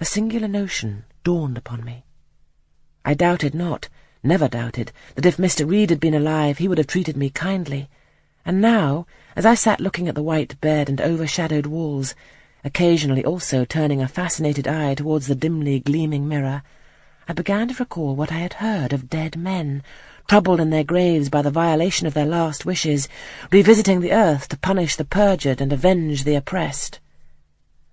a singular notion dawned upon me. I doubted not, never doubted, that if Mr. Reed had been alive he would have treated me kindly, and now, as I sat looking at the white bed and overshadowed walls, occasionally also turning a fascinated eye towards the dimly gleaming mirror, I began to recall what I had heard of dead men, troubled in their graves by the violation of their last wishes, revisiting the earth to punish the perjured and avenge the oppressed.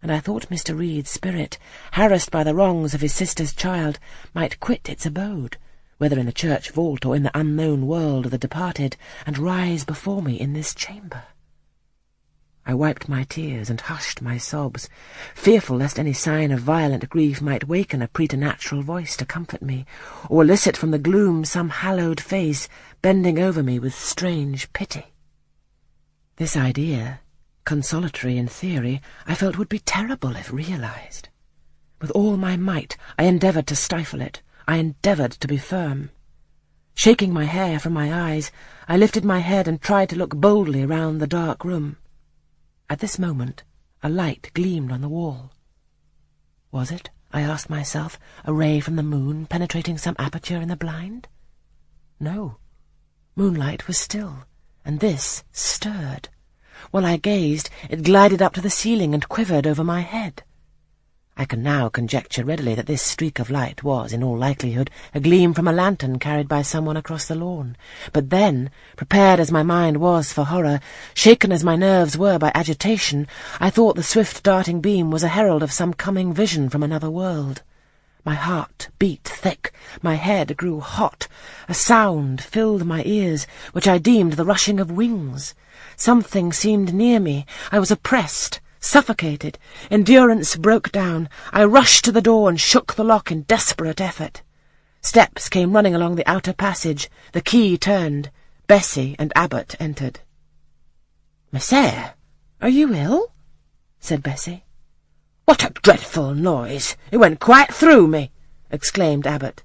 And I thought Mr. Reed's spirit, harassed by the wrongs of his sister's child, might quit its abode, whether in the church vault or in the unknown world of the departed, and rise before me in this chamber. I wiped my tears and hushed my sobs, fearful lest any sign of violent grief might waken a preternatural voice to comfort me, or elicit from the gloom some haloed face bending over me with strange pity. This idea, consolatory in theory, I felt would be terrible if realized. With all my might, I endeavoured to stifle it. I endeavoured to be firm. Shaking my hair from my eyes, I lifted my head and tried to look boldly round the dark room. At this moment, a light gleamed on the wall. Was it, I asked myself, a ray from the moon penetrating some aperture in the blind? No. Moonlight was still, and this stirred. While I gazed, it glided up to the ceiling and quivered over my head. I can now conjecture readily that this streak of light was, in all likelihood, a gleam from a lantern carried by someone across the lawn. But then, prepared as my mind was for horror, shaken as my nerves were by agitation, I thought the swift darting beam was a herald of some coming vision from another world. My heart beat thick, my head grew hot, a sound filled my ears, which I deemed the rushing of wings. Something seemed near me, I was oppressed, Suffocated, endurance broke down. I rushed to the door and shook the lock in desperate effort. Steps came running along the outer passage. The key turned. Bessie and Abbot entered. Messere, are you ill? said Bessie. What a dreadful noise! It went quite through me, exclaimed Abbot.